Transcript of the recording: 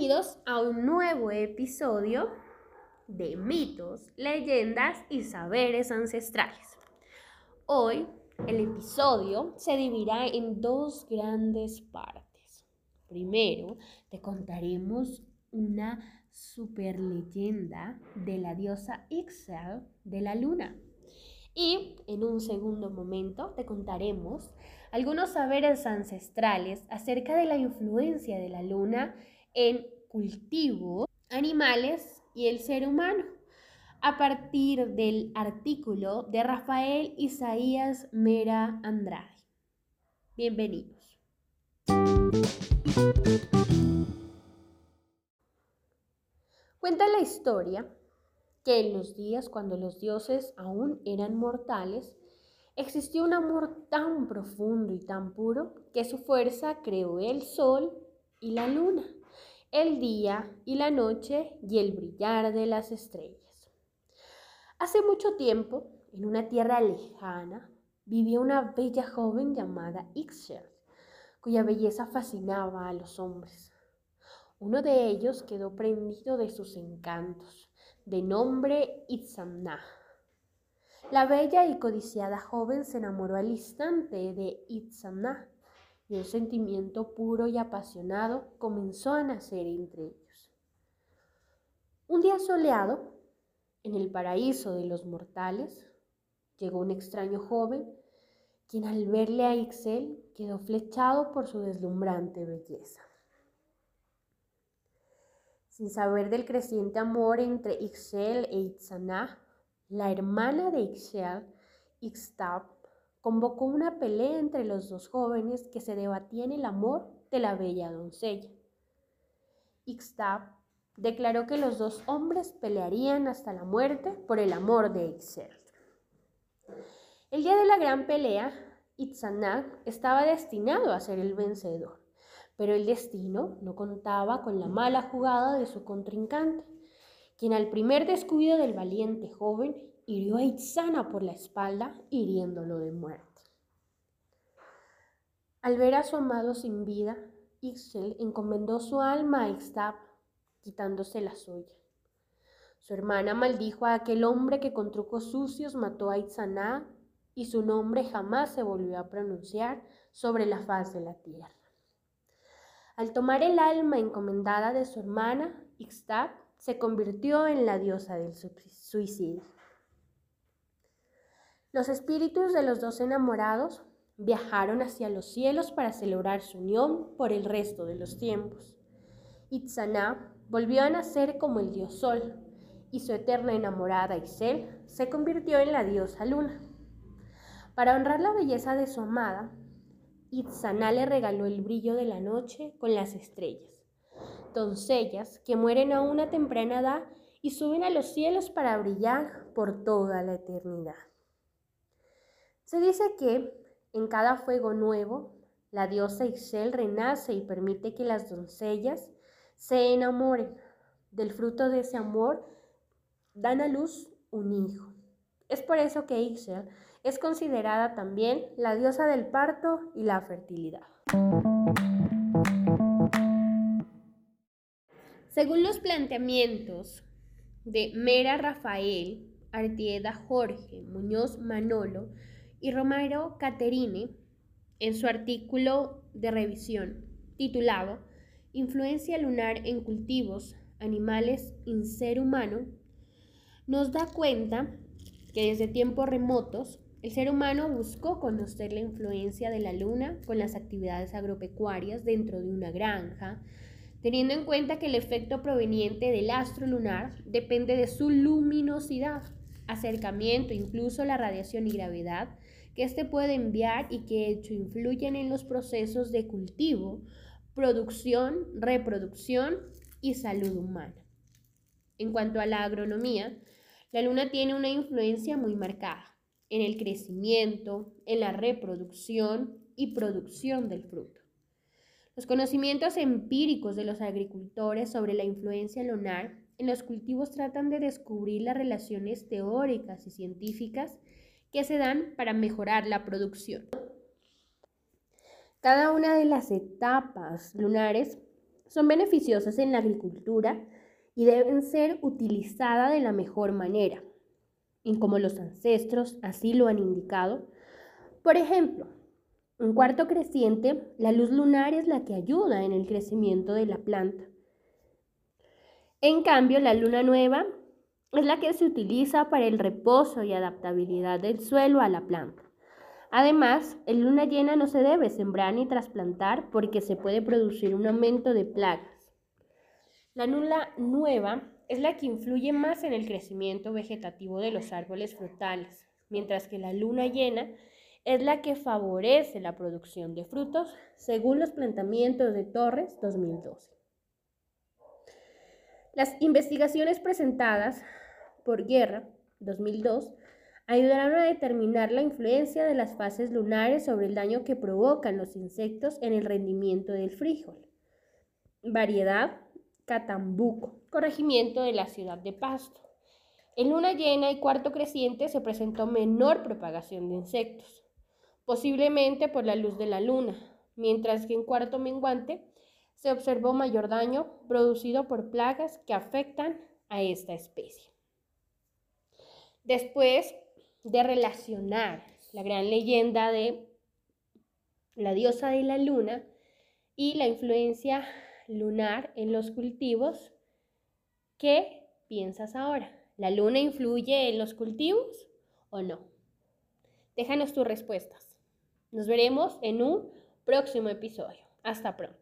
Bienvenidos a un nuevo episodio de mitos, leyendas y saberes ancestrales. Hoy el episodio se dividirá en dos grandes partes. Primero, te contaremos una super leyenda de la diosa Ixchel de la luna. Y en un segundo momento te contaremos algunos saberes ancestrales acerca de la influencia de la luna en cultivo, animales y el ser humano, a partir del artículo de Rafael Isaías Mera Andrade. Bienvenidos. Cuenta la historia que en los días cuando los dioses aún eran mortales, existió un amor tan profundo y tan puro que su fuerza creó el sol y la luna el día y la noche y el brillar de las estrellas. Hace mucho tiempo, en una tierra lejana, vivía una bella joven llamada Ixchel, cuya belleza fascinaba a los hombres. Uno de ellos quedó prendido de sus encantos, de nombre Itzamna. La bella y codiciada joven se enamoró al instante de Itzamna y un sentimiento puro y apasionado comenzó a nacer entre ellos. Un día soleado, en el paraíso de los mortales, llegó un extraño joven, quien al verle a Ixel quedó flechado por su deslumbrante belleza. Sin saber del creciente amor entre Ixel e Itzana, la hermana de Ixel, Ixtab, convocó una pelea entre los dos jóvenes que se debatían el amor de la bella doncella. Ixtab declaró que los dos hombres pelearían hasta la muerte por el amor de Ixel. El día de la gran pelea, Itzanak estaba destinado a ser el vencedor, pero el destino no contaba con la mala jugada de su contrincante, quien al primer descuido del valiente joven hirió a Itzana por la espalda, hiriéndolo de muerte. Al ver a su amado sin vida, Ixchel encomendó su alma a Ixtab, quitándose la suya. Su hermana maldijo a aquel hombre que con trucos sucios mató a Itzana y su nombre jamás se volvió a pronunciar sobre la faz de la tierra. Al tomar el alma encomendada de su hermana, Ixtab se convirtió en la diosa del suicidio. Los espíritus de los dos enamorados viajaron hacia los cielos para celebrar su unión por el resto de los tiempos. Itzana volvió a nacer como el dios Sol y su eterna enamorada Isel se convirtió en la diosa Luna. Para honrar la belleza de su amada, Itzana le regaló el brillo de la noche con las estrellas, doncellas que mueren a una temprana edad y suben a los cielos para brillar por toda la eternidad. Se dice que en cada fuego nuevo, la diosa Ixchel renace y permite que las doncellas se enamoren. Del fruto de ese amor dan a luz un hijo. Es por eso que Ixchel es considerada también la diosa del parto y la fertilidad. Según los planteamientos de Mera Rafael, Artieda Jorge, Muñoz Manolo, y Romero Caterine, en su artículo de revisión titulado Influencia lunar en cultivos, animales y ser humano, nos da cuenta que desde tiempos remotos el ser humano buscó conocer la influencia de la luna con las actividades agropecuarias dentro de una granja, teniendo en cuenta que el efecto proveniente del astro lunar depende de su luminosidad, acercamiento, incluso la radiación y gravedad que éste puede enviar y que hecho influyen en los procesos de cultivo, producción, reproducción y salud humana. En cuanto a la agronomía, la luna tiene una influencia muy marcada en el crecimiento, en la reproducción y producción del fruto. Los conocimientos empíricos de los agricultores sobre la influencia lunar en los cultivos tratan de descubrir las relaciones teóricas y científicas que se dan para mejorar la producción. Cada una de las etapas lunares son beneficiosas en la agricultura y deben ser utilizadas de la mejor manera, y como los ancestros así lo han indicado. Por ejemplo, en cuarto creciente, la luz lunar es la que ayuda en el crecimiento de la planta. En cambio, la luna nueva es la que se utiliza para el reposo y adaptabilidad del suelo a la planta. Además, en luna llena no se debe sembrar ni trasplantar porque se puede producir un aumento de plagas. La luna nueva es la que influye más en el crecimiento vegetativo de los árboles frutales, mientras que la luna llena es la que favorece la producción de frutos, según los planteamientos de Torres 2012. Las investigaciones presentadas por Guerra 2002 ayudaron a determinar la influencia de las fases lunares sobre el daño que provocan los insectos en el rendimiento del frijol. Variedad Catambuco, corregimiento de la ciudad de Pasto. En luna llena y cuarto creciente se presentó menor propagación de insectos, posiblemente por la luz de la luna, mientras que en cuarto menguante se observó mayor daño producido por plagas que afectan a esta especie. Después de relacionar la gran leyenda de la diosa de la luna y la influencia lunar en los cultivos, ¿qué piensas ahora? ¿La luna influye en los cultivos o no? Déjanos tus respuestas. Nos veremos en un próximo episodio. Hasta pronto.